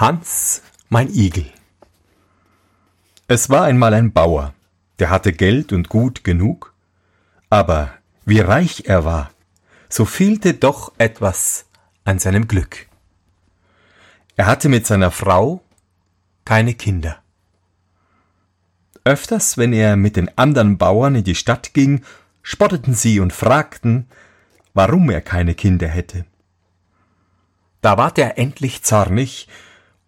Hans, mein Igel. Es war einmal ein Bauer, der hatte Geld und Gut genug, aber wie reich er war, so fehlte doch etwas an seinem Glück. Er hatte mit seiner Frau keine Kinder. Öfters, wenn er mit den anderen Bauern in die Stadt ging, spotteten sie und fragten, warum er keine Kinder hätte. Da ward er endlich zornig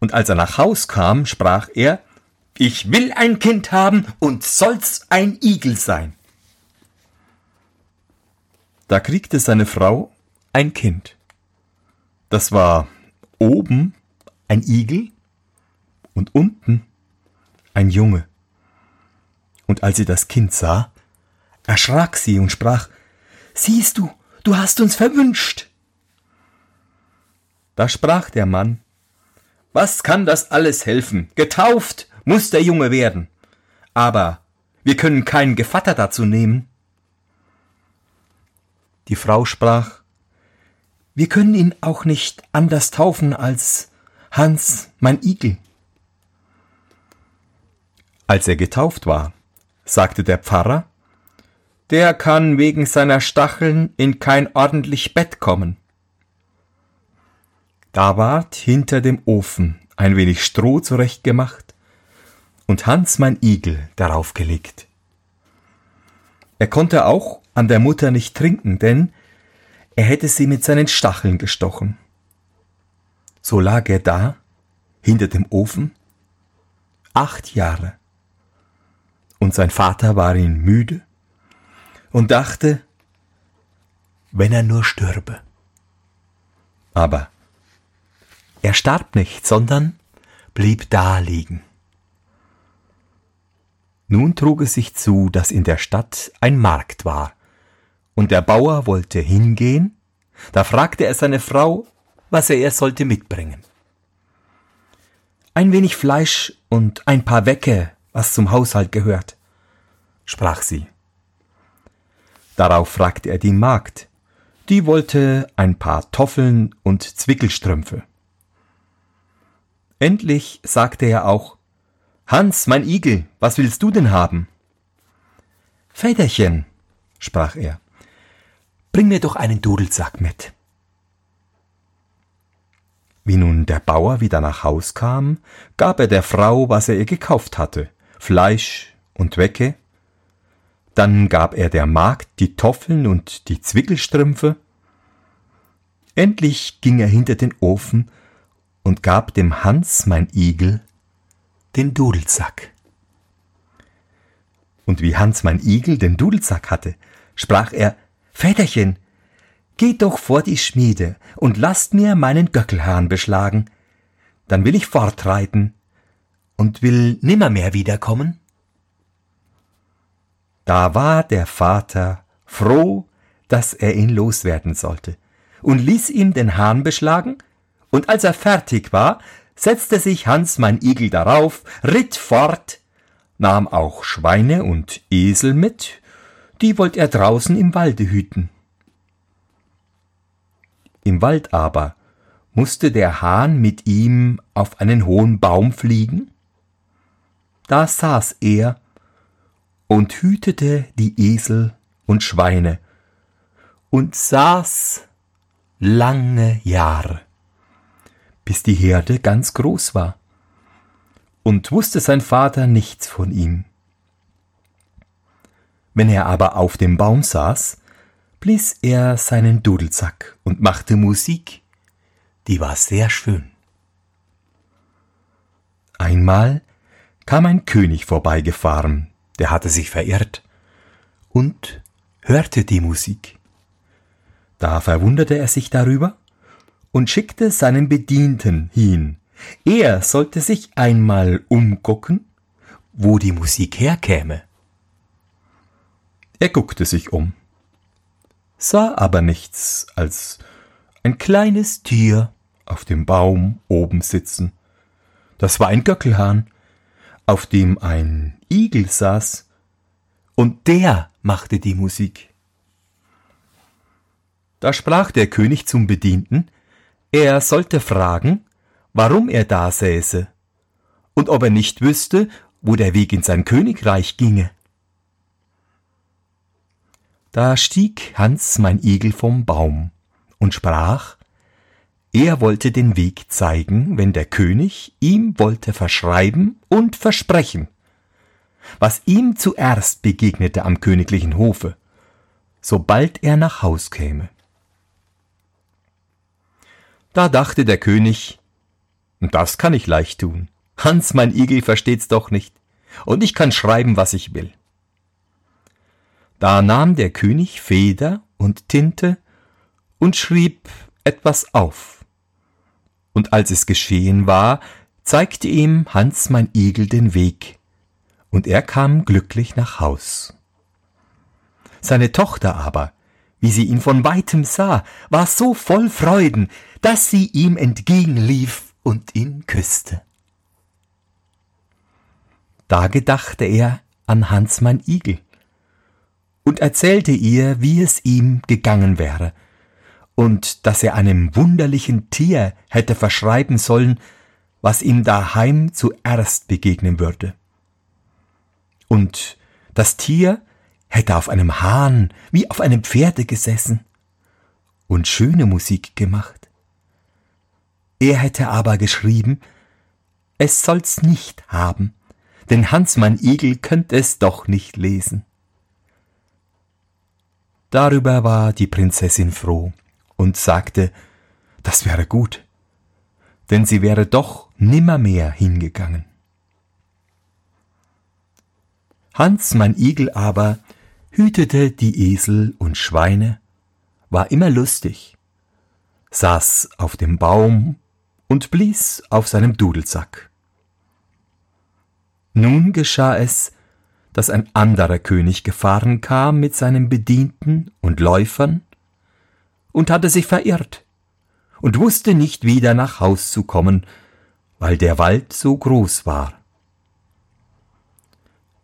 und als er nach Haus kam, sprach er, ich will ein Kind haben und soll's ein Igel sein. Da kriegte seine Frau ein Kind. Das war oben ein Igel und unten ein Junge. Und als sie das Kind sah, erschrak sie und sprach, Siehst du, du hast uns verwünscht. Da sprach der Mann, was kann das alles helfen? Getauft muss der Junge werden. Aber wir können keinen Gevatter dazu nehmen. Die Frau sprach, wir können ihn auch nicht anders taufen als Hans, mein Igel. Als er getauft war, sagte der Pfarrer, der kann wegen seiner Stacheln in kein ordentlich Bett kommen. Da ward hinter dem Ofen ein wenig Stroh zurechtgemacht und Hans mein Igel darauf gelegt. Er konnte auch an der Mutter nicht trinken, denn er hätte sie mit seinen Stacheln gestochen. So lag er da, hinter dem Ofen, acht Jahre. Und sein Vater war ihn müde und dachte, wenn er nur stürbe. Aber er starb nicht, sondern blieb da liegen. Nun trug es sich zu, dass in der Stadt ein Markt war, und der Bauer wollte hingehen, da fragte er seine Frau, was er ihr sollte mitbringen. Ein wenig Fleisch und ein paar Wecke, was zum Haushalt gehört, sprach sie. Darauf fragte er die Magd, die wollte ein paar Toffeln und Zwickelstrümpfe. Endlich sagte er auch Hans, mein Igel, was willst du denn haben? Väterchen, sprach er, bring mir doch einen Dudelsack mit. Wie nun der Bauer wieder nach Haus kam, gab er der Frau, was er ihr gekauft hatte, Fleisch und Wecke. Dann gab er der Magd die Toffeln und die Zwickelstrümpfe. Endlich ging er hinter den Ofen und gab dem Hans, mein Igel, den Dudelsack. Und wie Hans, mein Igel, den Dudelsack hatte, sprach er, Väterchen, geht doch vor die Schmiede und lasst mir meinen Göckelhahn beschlagen, dann will ich fortreiten und will nimmermehr wiederkommen. Da war der Vater froh, dass er ihn loswerden sollte, und ließ ihm den Hahn beschlagen und als er fertig war, setzte sich Hans mein Igel darauf, ritt fort, nahm auch Schweine und Esel mit, die wollt er draußen im Walde hüten. Im Wald aber musste der Hahn mit ihm auf einen hohen Baum fliegen? Da saß er und hütete die Esel und Schweine und saß lange Jahre bis die Herde ganz groß war. Und wusste sein Vater nichts von ihm. Wenn er aber auf dem Baum saß, blies er seinen Dudelsack und machte Musik, die war sehr schön. Einmal kam ein König vorbeigefahren, der hatte sich verirrt und hörte die Musik. Da verwunderte er sich darüber und schickte seinen Bedienten hin. Er sollte sich einmal umgucken, wo die Musik herkäme. Er guckte sich um, sah aber nichts als ein kleines Tier auf dem Baum oben sitzen. Das war ein Göckelhahn, auf dem ein Igel saß, und der machte die Musik. Da sprach der König zum Bedienten, er sollte fragen, warum er da säße und ob er nicht wüsste, wo der Weg in sein Königreich ginge. Da stieg Hans mein Igel vom Baum und sprach, er wollte den Weg zeigen, wenn der König ihm wollte verschreiben und versprechen, was ihm zuerst begegnete am königlichen Hofe, sobald er nach Haus käme. Da dachte der König, das kann ich leicht tun. Hans, mein Igel, versteht's doch nicht, und ich kann schreiben, was ich will. Da nahm der König Feder und Tinte und schrieb etwas auf. Und als es geschehen war, zeigte ihm Hans mein Igel den Weg, und er kam glücklich nach Haus. Seine Tochter aber, wie sie ihn von weitem sah, war so voll Freuden, dass sie ihm entgegenlief und ihn küsste. Da gedachte er an Hans mein Igel und erzählte ihr, wie es ihm gegangen wäre, und dass er einem wunderlichen Tier hätte verschreiben sollen, was ihm daheim zuerst begegnen würde. Und das Tier hätte auf einem Hahn wie auf einem Pferde gesessen und schöne Musik gemacht. Er hätte aber geschrieben, es soll's nicht haben, denn Hans mein Igel könnte es doch nicht lesen. Darüber war die Prinzessin froh und sagte, das wäre gut, denn sie wäre doch nimmermehr hingegangen. Hans mein Igel aber hütete die Esel und Schweine, war immer lustig, saß auf dem Baum und blies auf seinem Dudelsack. Nun geschah es, dass ein anderer König gefahren kam mit seinen Bedienten und Läufern und hatte sich verirrt und wusste nicht wieder nach Haus zu kommen, weil der Wald so groß war.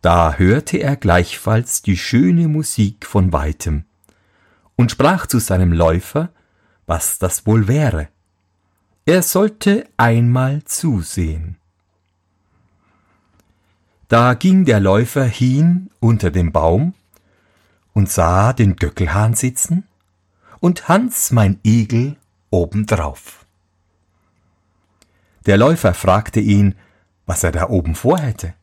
Da hörte er gleichfalls die schöne Musik von weitem und sprach zu seinem Läufer, was das wohl wäre. Er sollte einmal zusehen. Da ging der Läufer hin unter dem Baum und sah den Göckelhahn sitzen und Hans mein Igel obendrauf. Der Läufer fragte ihn, was er da oben vorhätte.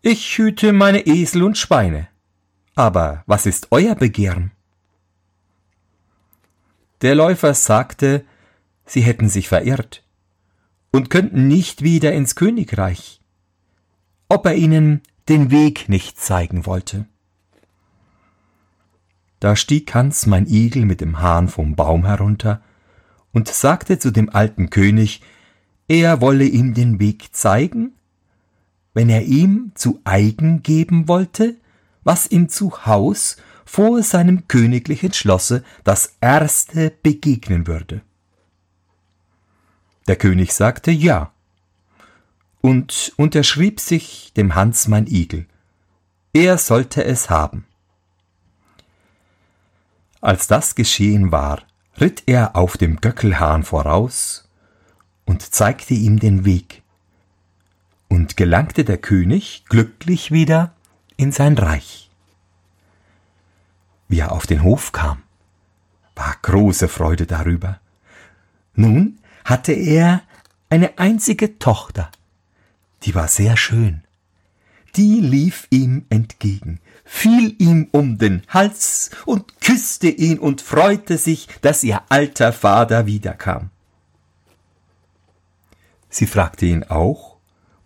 Ich hüte meine Esel und Schweine. Aber was ist euer Begehren? Der Läufer sagte, sie hätten sich verirrt und könnten nicht wieder ins Königreich, ob er ihnen den Weg nicht zeigen wollte. Da stieg Hans mein Igel mit dem Hahn vom Baum herunter und sagte zu dem alten König, er wolle ihm den Weg zeigen wenn er ihm zu eigen geben wollte, was ihm zu Haus vor seinem königlichen Schlosse das erste begegnen würde. Der König sagte ja und unterschrieb sich dem Hans mein Igel. Er sollte es haben. Als das geschehen war, ritt er auf dem Göckelhahn voraus und zeigte ihm den Weg, und gelangte der König glücklich wieder in sein Reich. Wie er auf den Hof kam, war große Freude darüber. Nun hatte er eine einzige Tochter, die war sehr schön. Die lief ihm entgegen, fiel ihm um den Hals und küsste ihn und freute sich, dass ihr alter Vater wiederkam. Sie fragte ihn auch,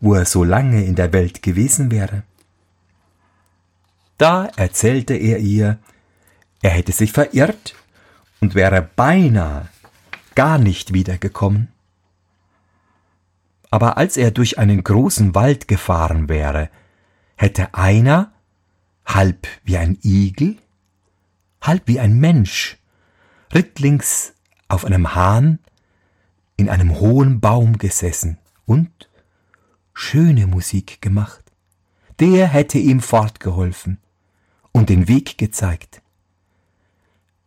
wo er so lange in der Welt gewesen wäre. Da erzählte er ihr, er hätte sich verirrt und wäre beinahe gar nicht wiedergekommen. Aber als er durch einen großen Wald gefahren wäre, hätte einer, halb wie ein Igel, halb wie ein Mensch, rittlings auf einem Hahn in einem hohen Baum gesessen und schöne Musik gemacht. Der hätte ihm fortgeholfen und den Weg gezeigt.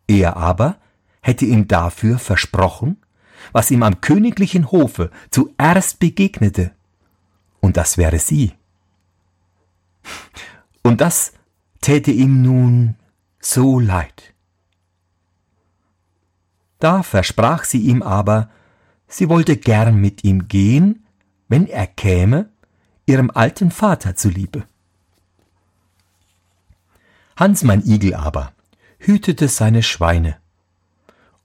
Er aber hätte ihm dafür versprochen, was ihm am königlichen Hofe zuerst begegnete. Und das wäre sie. Und das täte ihm nun so leid. Da versprach sie ihm aber, sie wollte gern mit ihm gehen, wenn er käme, ihrem alten Vater zuliebe. Hans mein Igel aber hütete seine Schweine,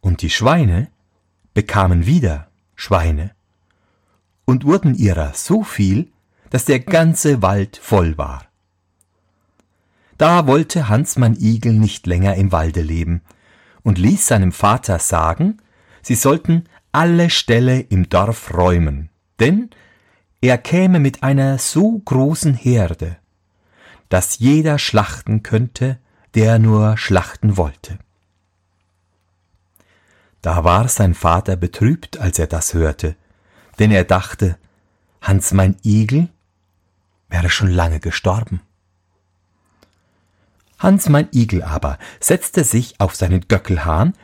und die Schweine bekamen wieder Schweine und wurden ihrer so viel, dass der ganze Wald voll war. Da wollte Hans mein Igel nicht länger im Walde leben und ließ seinem Vater sagen, sie sollten alle Ställe im Dorf räumen, denn er käme mit einer so großen Herde, dass jeder schlachten könnte, der nur schlachten wollte. Da war sein Vater betrübt, als er das hörte, denn er dachte, Hans mein Igel wäre schon lange gestorben. Hans mein Igel aber setzte sich auf seinen Göckelhahn,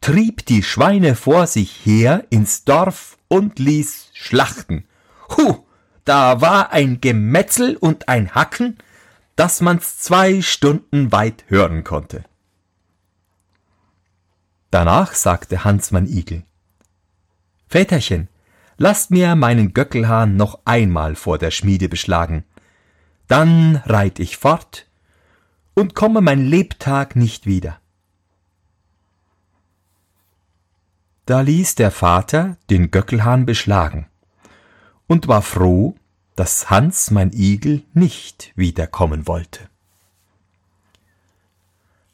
trieb die Schweine vor sich her ins Dorf und ließ schlachten. Hu, da war ein Gemetzel und ein Hacken, dass man's zwei Stunden weit hören konnte. Danach sagte Hans mein Igel, Väterchen, lasst mir meinen Göckelhahn noch einmal vor der Schmiede beschlagen, dann reit ich fort und komme mein Lebtag nicht wieder. Da ließ der Vater den Göckelhahn beschlagen und war froh, dass Hans mein Igel nicht wiederkommen wollte.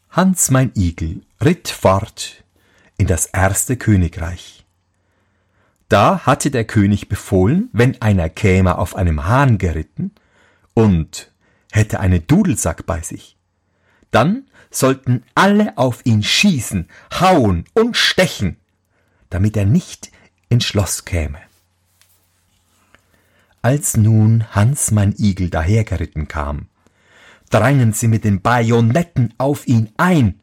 Hans mein Igel ritt fort in das erste Königreich. Da hatte der König befohlen, wenn einer käme auf einem Hahn geritten und hätte einen Dudelsack bei sich, dann sollten alle auf ihn schießen, hauen und stechen, damit er nicht ins Schloss käme. Als nun Hans mein Igel dahergeritten kam, drangen sie mit den Bajonetten auf ihn ein,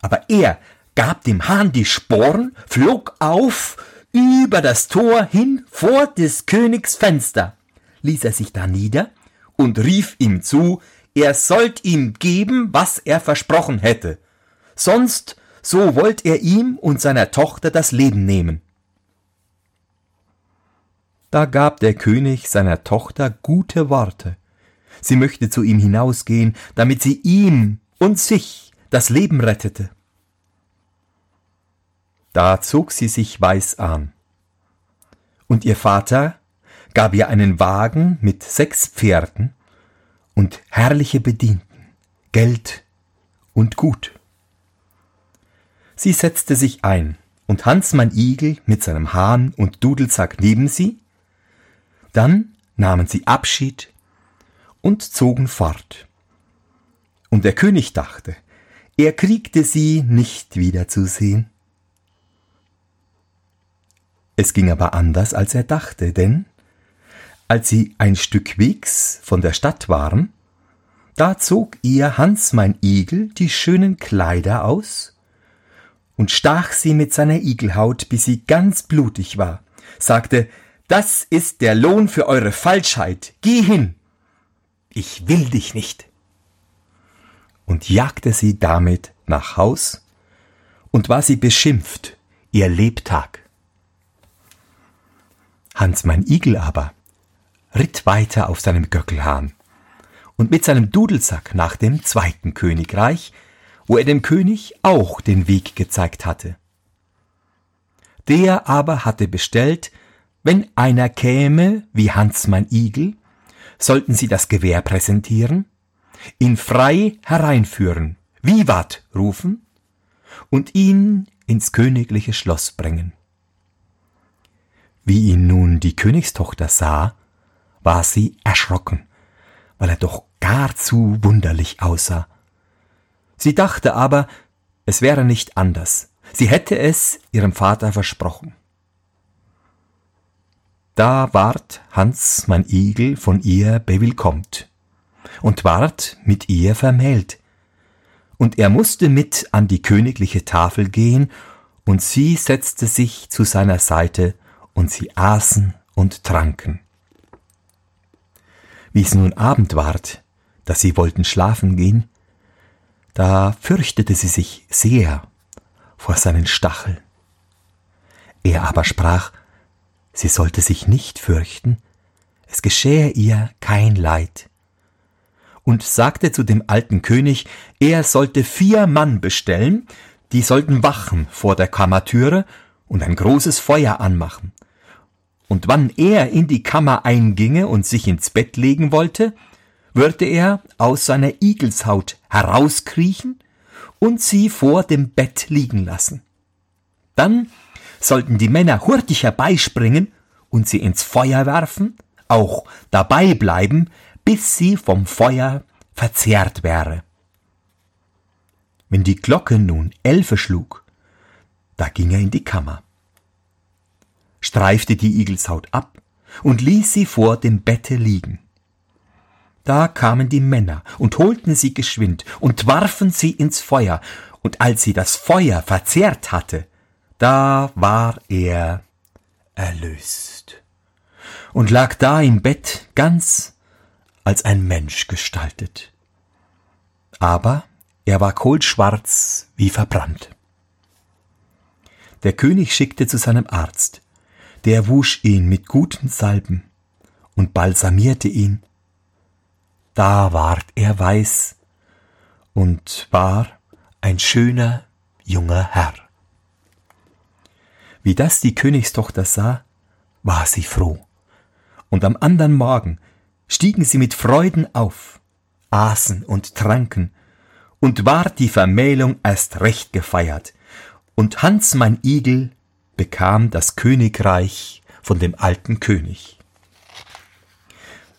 aber er gab dem Hahn die Sporen, flog auf über das Tor hin vor des Königs Fenster, ließ er sich da nieder und rief ihm zu, er sollt ihm geben, was er versprochen hätte, sonst so wollt er ihm und seiner Tochter das Leben nehmen. Da gab der König seiner Tochter gute Worte. Sie möchte zu ihm hinausgehen, damit sie ihm und sich das Leben rettete. Da zog sie sich weiß an. Und ihr Vater gab ihr einen Wagen mit sechs Pferden und herrliche Bedienten, Geld und Gut. Sie setzte sich ein, und Hans mein Igel mit seinem Hahn und Dudelsack neben sie. Dann nahmen sie Abschied und zogen fort. Und der König dachte, er kriegte sie nicht wiederzusehen. Es ging aber anders, als er dachte, denn als sie ein Stück Wegs von der Stadt waren, da zog ihr Hans mein Igel die schönen Kleider aus und stach sie mit seiner Igelhaut, bis sie ganz blutig war, sagte, das ist der Lohn für eure Falschheit, geh hin, ich will dich nicht, und jagte sie damit nach Haus, und war sie beschimpft ihr Lebtag. Hans mein Igel aber ritt weiter auf seinem Göckelhahn und mit seinem Dudelsack nach dem zweiten Königreich, wo er dem König auch den Weg gezeigt hatte. Der aber hatte bestellt, wenn einer käme wie Hans mein Igel, sollten sie das Gewehr präsentieren, ihn frei hereinführen, Vivat rufen und ihn ins königliche Schloss bringen. Wie ihn nun die Königstochter sah, war sie erschrocken, weil er doch gar zu wunderlich aussah. Sie dachte aber, es wäre nicht anders. Sie hätte es ihrem Vater versprochen. Da ward Hans mein Igel von ihr bewillkommt und ward mit ihr vermählt. Und er musste mit an die königliche Tafel gehen und sie setzte sich zu seiner Seite, und sie aßen und tranken. Wie es nun Abend ward, dass sie wollten schlafen gehen, da fürchtete sie sich sehr vor seinen Stacheln. Er aber sprach, sie sollte sich nicht fürchten, es geschähe ihr kein Leid. Und sagte zu dem alten König, er sollte vier Mann bestellen, die sollten wachen vor der Kammertüre und ein großes Feuer anmachen. Und wann er in die Kammer einginge und sich ins Bett legen wollte, würde er aus seiner Igelshaut herauskriechen und sie vor dem Bett liegen lassen. Dann sollten die Männer hurtig herbeispringen und sie ins Feuer werfen, auch dabei bleiben, bis sie vom Feuer verzehrt wäre. Wenn die Glocke nun Elfe schlug, da ging er in die Kammer, streifte die Igelshaut ab und ließ sie vor dem Bette liegen. Da kamen die Männer und holten sie geschwind und warfen sie ins Feuer, und als sie das Feuer verzehrt hatte, da war er erlöst und lag da im Bett ganz als ein Mensch gestaltet. Aber er war kohlschwarz wie verbrannt. Der König schickte zu seinem Arzt, der wusch ihn mit guten Salben und balsamierte ihn. Da ward er weiß und war ein schöner junger Herr. Wie das die Königstochter sah, war sie froh. Und am andern Morgen stiegen sie mit Freuden auf, aßen und tranken, und ward die Vermählung erst recht gefeiert, und Hans mein Igel bekam das Königreich von dem alten König.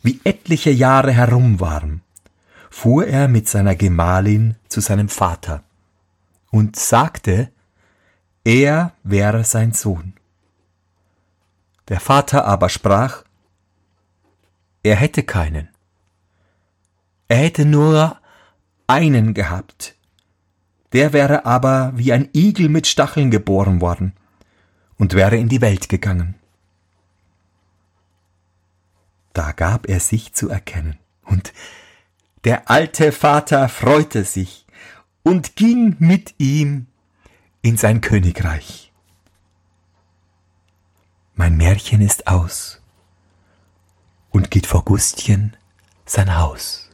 Wie etliche Jahre herum waren, fuhr er mit seiner Gemahlin zu seinem Vater und sagte, er wäre sein Sohn. Der Vater aber sprach, er hätte keinen. Er hätte nur einen gehabt. Der wäre aber wie ein Igel mit Stacheln geboren worden und wäre in die Welt gegangen. Da gab er sich zu erkennen, und der alte Vater freute sich und ging mit ihm in sein Königreich. Mein Märchen ist aus und geht vor Gustchen sein Haus.